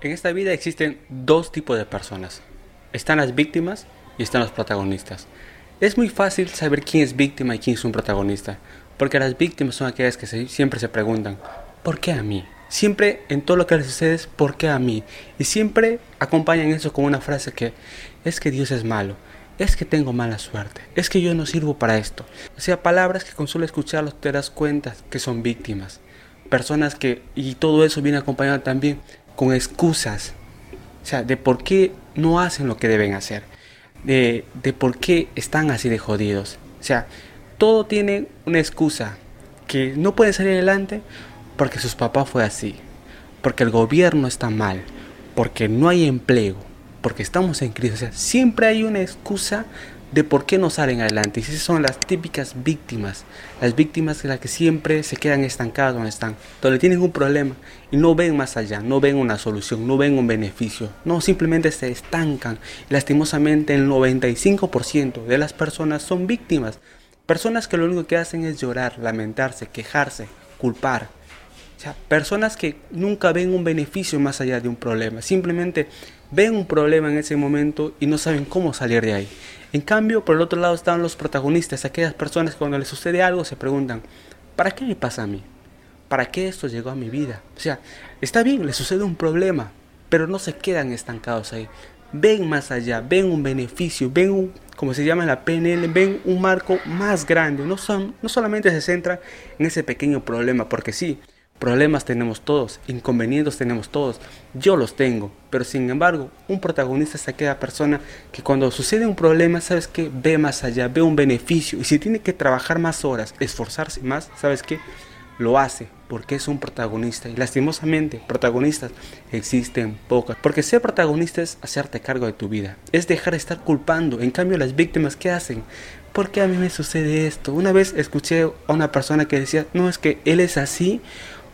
En esta vida existen dos tipos de personas. Están las víctimas y están los protagonistas. Es muy fácil saber quién es víctima y quién es un protagonista, porque las víctimas son aquellas que siempre se preguntan, ¿por qué a mí? Siempre en todo lo que les sucede es ¿por qué a mí? Y siempre acompañan eso con una frase que es que Dios es malo, es que tengo mala suerte, es que yo no sirvo para esto. O sea, palabras que con solo escucharlos te das cuenta que son víctimas. Personas que, y todo eso viene acompañado también con excusas, o sea, de por qué no hacen lo que deben hacer, de, de por qué están así de jodidos. O sea, todo tiene una excusa, que no pueden salir adelante porque sus papás fue así, porque el gobierno está mal, porque no hay empleo, porque estamos en crisis. O sea, siempre hay una excusa de por qué no salen adelante. Y esas son las típicas víctimas, las víctimas de las que siempre se quedan estancadas donde están, donde tienen un problema y no ven más allá, no ven una solución, no ven un beneficio, no, simplemente se estancan. lastimosamente el 95% de las personas son víctimas, personas que lo único que hacen es llorar, lamentarse, quejarse, culpar. O sea, personas que nunca ven un beneficio más allá de un problema, simplemente ven un problema en ese momento y no saben cómo salir de ahí. En cambio, por el otro lado están los protagonistas, aquellas personas que cuando les sucede algo se preguntan, ¿para qué me pasa a mí? ¿Para qué esto llegó a mi vida? O sea, está bien, les sucede un problema, pero no se quedan estancados ahí. Ven más allá, ven un beneficio, ven un, como se llama la PNL, ven un marco más grande. No, son, no solamente se centra en ese pequeño problema, porque sí, Problemas tenemos todos, inconvenientes tenemos todos, yo los tengo, pero sin embargo, un protagonista es aquella persona que cuando sucede un problema, sabes que ve más allá, ve un beneficio y si tiene que trabajar más horas, esforzarse más, sabes que lo hace porque es un protagonista y lastimosamente protagonistas existen pocas porque ser protagonista es hacerte cargo de tu vida es dejar de estar culpando en cambio las víctimas qué hacen ¿por qué a mí me sucede esto? una vez escuché a una persona que decía no es que él es así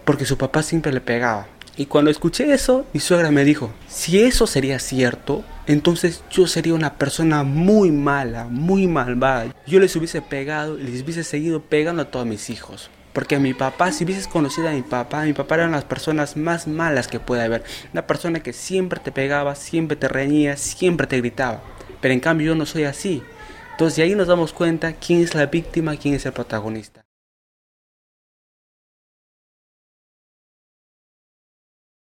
porque su papá siempre le pegaba. Y cuando escuché eso, mi suegra me dijo, si eso sería cierto, entonces yo sería una persona muy mala, muy malvada. Yo les hubiese pegado y les hubiese seguido pegando a todos mis hijos. Porque mi papá, si hubieses conocido a mi papá, mi papá era una de las personas más malas que puede haber. Una persona que siempre te pegaba, siempre te reñía, siempre te gritaba. Pero en cambio yo no soy así. Entonces de ahí nos damos cuenta quién es la víctima, quién es el protagonista.